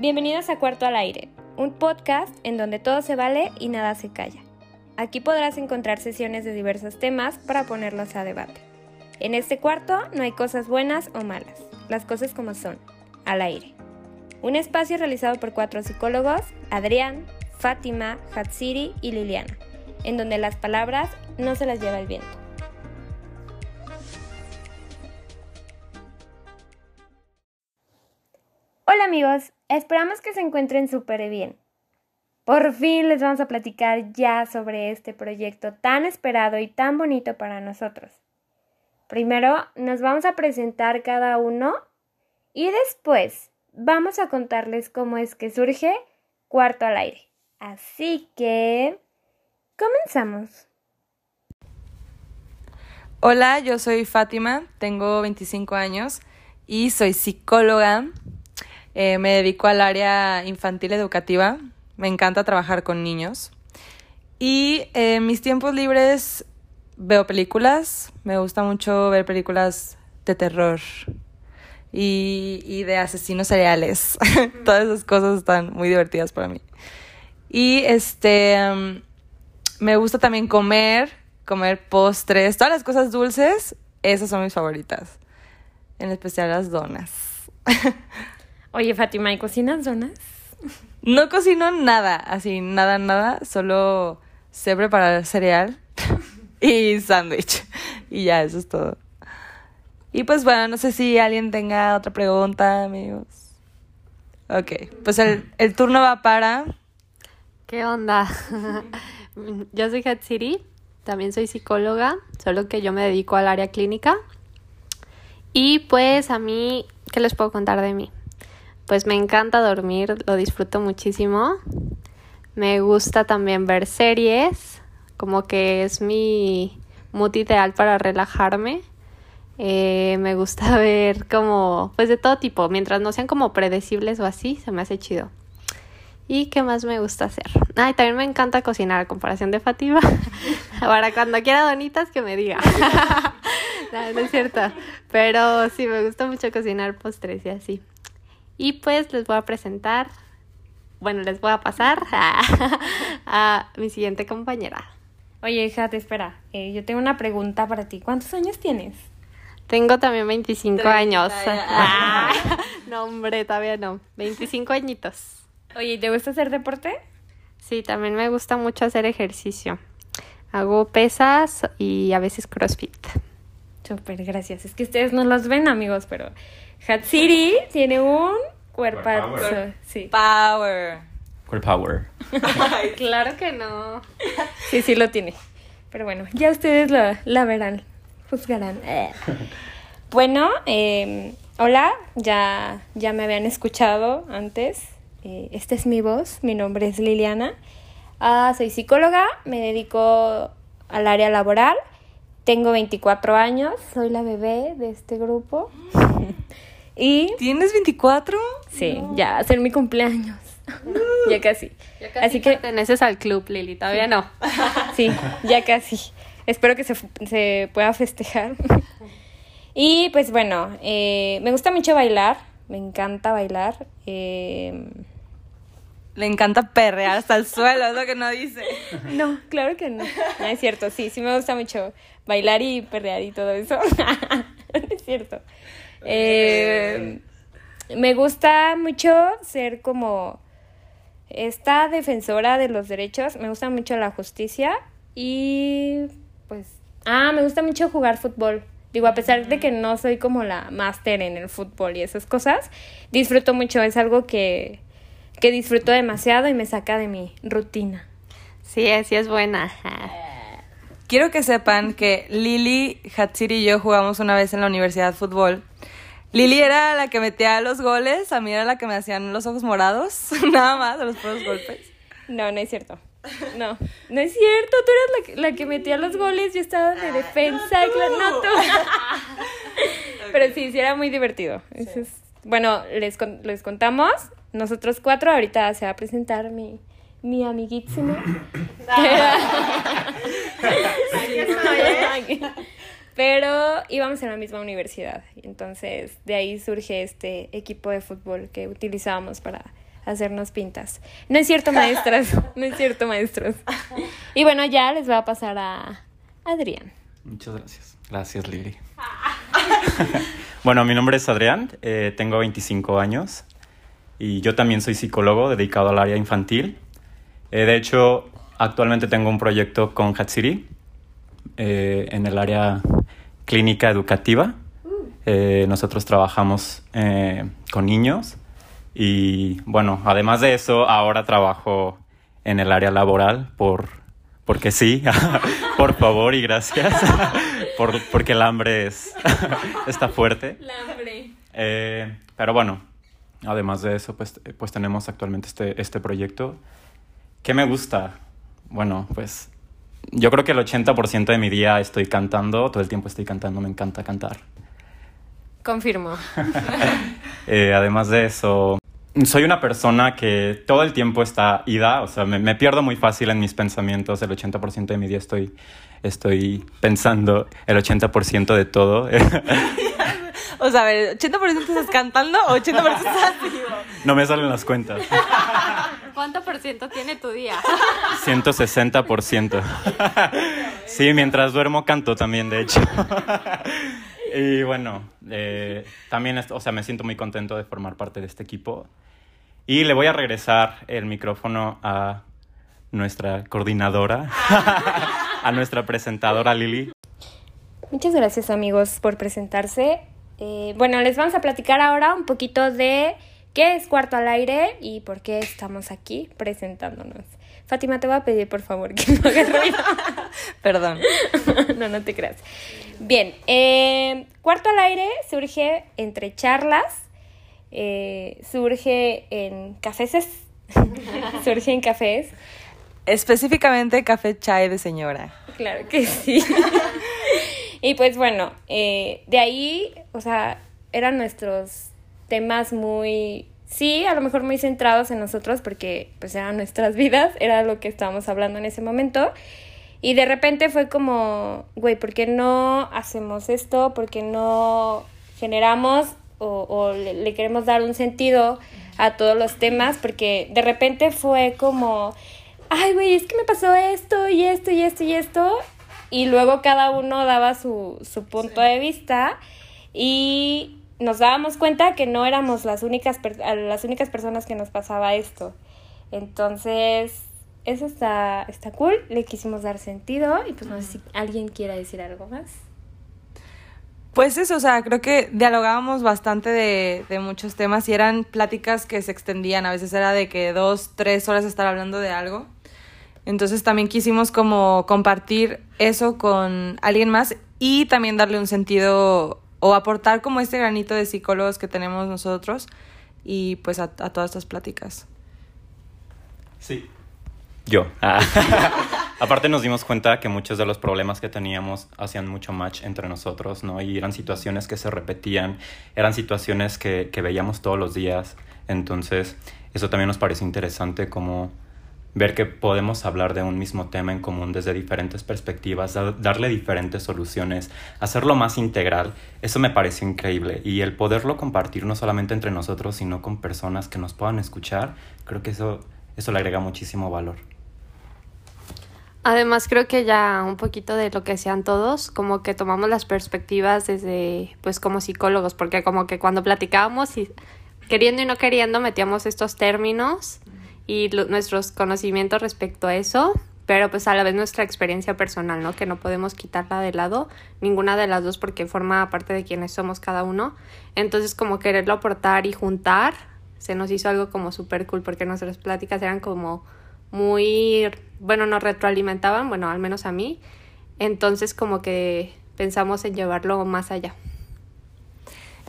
Bienvenidos a Cuarto al Aire, un podcast en donde todo se vale y nada se calla. Aquí podrás encontrar sesiones de diversos temas para ponerlos a debate. En este cuarto no hay cosas buenas o malas, las cosas como son, al aire. Un espacio realizado por cuatro psicólogos, Adrián, Fátima, Hatsiri y Liliana, en donde las palabras no se las lleva el viento. Amigos, esperamos que se encuentren súper bien. Por fin les vamos a platicar ya sobre este proyecto tan esperado y tan bonito para nosotros. Primero nos vamos a presentar cada uno y después vamos a contarles cómo es que surge Cuarto al Aire. Así que... comenzamos. Hola, yo soy Fátima, tengo 25 años y soy psicóloga. Eh, me dedico al área infantil educativa. Me encanta trabajar con niños. Y en mis tiempos libres veo películas. Me gusta mucho ver películas de terror y, y de asesinos seriales. Todas esas cosas están muy divertidas para mí. Y este, um, me gusta también comer, comer postres, todas las cosas dulces, esas son mis favoritas. En especial las donas. Oye, Fátima, ¿y cocinas donas? No cocino nada, así, nada, nada, solo sé preparar cereal y sándwich. Y ya, eso es todo. Y pues bueno, no sé si alguien tenga otra pregunta, amigos. Ok, pues el, el turno va para... ¿Qué onda? yo soy Hatsiri, también soy psicóloga, solo que yo me dedico al área clínica. Y pues a mí, ¿qué les puedo contar de mí? Pues me encanta dormir, lo disfruto muchísimo. Me gusta también ver series, como que es mi mood ideal para relajarme. Eh, me gusta ver como, pues de todo tipo, mientras no sean como predecibles o así, se me hace chido. ¿Y qué más me gusta hacer? Ay, también me encanta cocinar, comparación de Fatima. Para cuando quiera donitas, que me diga. no es cierto. Pero sí, me gusta mucho cocinar postres y así. Y pues les voy a presentar, bueno, les voy a pasar a, a mi siguiente compañera. Oye, Jate, espera. Eh, yo tengo una pregunta para ti. ¿Cuántos años tienes? Tengo también 25 Treinta, años. ya. Ah, no, hombre, todavía no. 25 añitos. Oye, ¿te gusta hacer deporte? Sí, también me gusta mucho hacer ejercicio. Hago pesas y a veces CrossFit. Súper, gracias. Es que ustedes no los ven, amigos, pero Hatsiri tiene un cuerpazo. Cuerpower. Sí. Power. Power. Claro que no. sí, sí lo tiene. Pero bueno, ya ustedes la, la verán, juzgarán. Bueno, eh, hola, ya, ya me habían escuchado antes. Eh, esta es mi voz, mi nombre es Liliana. Ah, soy psicóloga, me dedico al área laboral. Tengo 24 años, soy la bebé de este grupo. y ¿Tienes 24? sí, ya va a ser mi cumpleaños. ya casi. Así que perteneces al club, Lili. Todavía no. Sí, ya casi. Espero que se, se pueda festejar. Y pues bueno, eh, me gusta mucho bailar, me encanta bailar. eh, Le encanta perrear hasta el suelo, es lo que no dice. no, claro que no. No es cierto, sí, sí me gusta mucho bailar y perrear y todo eso. no es cierto. Eh, me gusta mucho ser como esta defensora de los derechos, me gusta mucho la justicia y pues, ah, me gusta mucho jugar fútbol. Digo, a pesar de que no soy como la máster en el fútbol y esas cosas, disfruto mucho, es algo que, que disfruto demasiado y me saca de mi rutina. Sí, sí es buena. Quiero que sepan que Lili, Hatsiri y yo jugamos una vez en la universidad fútbol. Lili era la que metía los goles, a mí era la que me hacían los ojos morados, nada más, de los puros golpes. No, no es cierto. No, no es cierto. Tú eras la que, la que metía los goles. Yo estaba de defensa. y claro, no, tú. Pero sí, sí era muy divertido. Eso es- Bueno, les, les contamos. Nosotros cuatro. Ahorita se va a presentar mi, mi amiguísimo. Pero íbamos en la misma universidad. Entonces, de ahí surge este equipo de fútbol que utilizábamos para hacernos pintas. No es cierto, maestras, no es cierto, maestros. Y bueno, ya les voy a pasar a Adrián. Muchas gracias. Gracias, Lili. bueno, mi nombre es Adrián, eh, tengo 25 años y yo también soy psicólogo dedicado al área infantil. Eh, de hecho, actualmente tengo un proyecto con Hatsiri eh, en el área clínica educativa. nosotros trabajamos con niños y bueno, además de eso, ahora trabajo en el área laboral por porque sí, por favor y gracias, por, porque el hambre es, está fuerte. El hambre. Eh, pero bueno, además de eso, pues, pues tenemos actualmente este, este proyecto. ¿Qué me gusta? Bueno, pues yo creo que el 80% de mi día estoy cantando, todo el tiempo estoy cantando, me encanta cantar. Confirmo. Eh, además de eso, soy una persona que todo el tiempo está ida, o sea, me, pierdo muy fácil en mis pensamientos, el 80% de mi día estoy, estoy pensando el 80% de todo. o sea, a ver, ¿80% estás cantando o 80% estás vivo? No me salen las cuentas. ¿Cuánto por ciento tiene tu día? 160%. Sí, mientras duermo canto también, de hecho. Y bueno, eh, también, o sea, me siento muy contento de formar parte de este equipo. Y le voy a regresar el micrófono a nuestra coordinadora, a nuestra presentadora Lili. Muchas gracias amigos por presentarse. Eh, bueno, les vamos a platicar ahora un poquito de qué es Cuarto al Aire y por qué estamos aquí presentándonos. Fátima, te voy a pedir por favor que no hagas ruido. Perdón. no, no te creas. Bien, eh, Cuarto al Aire surge entre charlas, eh, surge en cafés, surge en cafés. Específicamente café chai de señora. Claro que sí. Y pues bueno, eh, de ahí, o sea, eran nuestros temas muy sí, a lo mejor muy centrados en nosotros porque pues eran nuestras vidas, era lo que estábamos hablando en ese momento. Y de repente fue como, güey, ¿por qué no hacemos esto? ¿Por qué no generamos o, le, queremos dar un sentido a todos los temas? Porque de repente fue como, ay, güey, es que me pasó esto y esto y esto y esto. Y luego cada uno daba su, su punto de vista. Y nos dábamos cuenta que no éramos las únicas, las únicas personas que nos pasaba esto. Entonces, eso está, está cool, le quisimos dar sentido y pues no sé si alguien quiera decir algo más. Pues eso, o sea, creo que dialogábamos bastante de, de, muchos temas y eran pláticas que se extendían, a veces era de que dos, tres horas estar hablando de algo. Entonces también quisimos como compartir eso con alguien más y también darle un sentido o aportar como este granito de psicólogos que tenemos nosotros y pues a, todas estas pláticas. Sí. Yo. Ah. Aparte nos dimos cuenta que muchos de los problemas que teníamos hacían mucho match entre nosotros, ¿no? Y eran situaciones que se repetían, eran situaciones que, que veíamos todos los días. Entonces, eso también nos pareció interesante como ver que podemos hablar de un mismo tema en común desde diferentes perspectivas, darle diferentes soluciones, hacerlo más integral, eso me parece increíble. Y el poderlo compartir no solamente entre nosotros, sino con personas que nos puedan escuchar, creo que eso, eso le agrega muchísimo valor. Además creo que ya un poquito de lo que sean todos, como que tomamos las perspectivas desde, pues como psicólogos, porque como que cuando platicábamos y queriendo y no queriendo metíamos estos términos y nuestros conocimientos respecto a eso, pero pues a la vez nuestra experiencia personal, ¿no? Que no podemos quitarla de lado, ninguna de las dos porque forma parte de quienes somos cada uno. Entonces como quererlo aportar y juntar, se nos hizo algo como súper cool porque nuestras pláticas eran como muy, bueno, nos retroalimentaban, bueno, al menos a mí. Entonces como que pensamos en llevarlo más allá.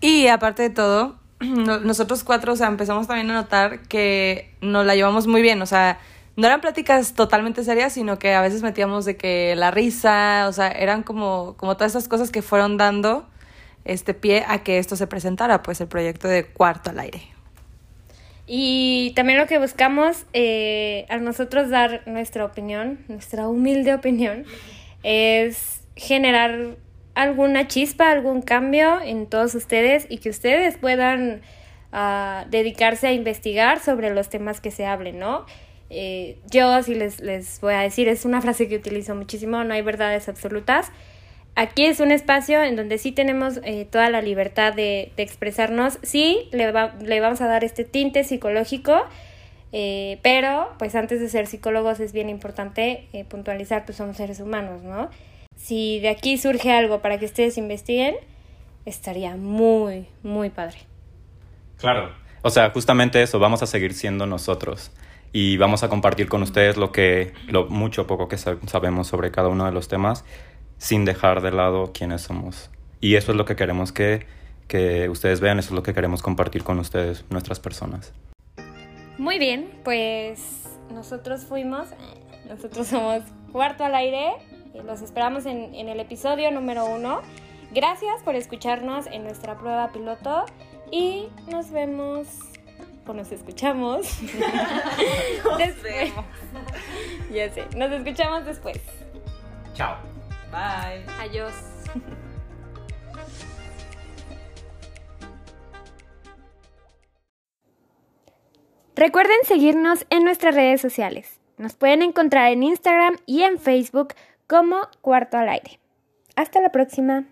Y aparte de todo, nosotros cuatro, o sea, empezamos también a notar que nos la llevamos muy bien, o sea, no eran pláticas totalmente serias, sino que a veces metíamos de que la risa, o sea, eran como, como todas esas cosas que fueron dando este pie a que esto se presentara, pues el proyecto de Cuarto al Aire. Y también lo que buscamos eh, a nosotros dar nuestra opinión, nuestra humilde opinión, es generar alguna chispa, algún cambio en todos ustedes y que ustedes puedan a dedicarse a investigar sobre los temas que se hablen, ¿no? Eh, yo sí les, les voy a decir, es una frase que utilizo muchísimo, no hay verdades absolutas. Aquí es un espacio en donde sí tenemos eh, toda la libertad de, de expresarnos. Sí, le, va- le vamos a dar este tinte psicológico, eh, pero pues antes de ser psicólogos es bien importante eh, puntualizar, pues somos seres humanos, ¿no? Si de aquí surge algo para que ustedes investiguen, estaría muy, muy padre. Claro. O sea, justamente eso, vamos a seguir siendo nosotros y vamos a compartir con ustedes lo que, lo mucho o poco que sa- sabemos sobre cada uno de los temas, sin dejar de lado quiénes somos. Y eso es lo que queremos que, que ustedes vean, eso es lo que queremos compartir con ustedes, nuestras personas. Muy bien, pues nosotros fuimos, nosotros somos Cuarto al Aire, los esperamos en, en el episodio número uno. Gracias por escucharnos en nuestra prueba piloto y nos vemos o nos escuchamos después. ya sé, nos escuchamos después. Chao. Bye. Adiós. Recuerden seguirnos en nuestras redes sociales. Nos pueden encontrar en Instagram y en Facebook como Cuarto al Aire. Hasta la próxima.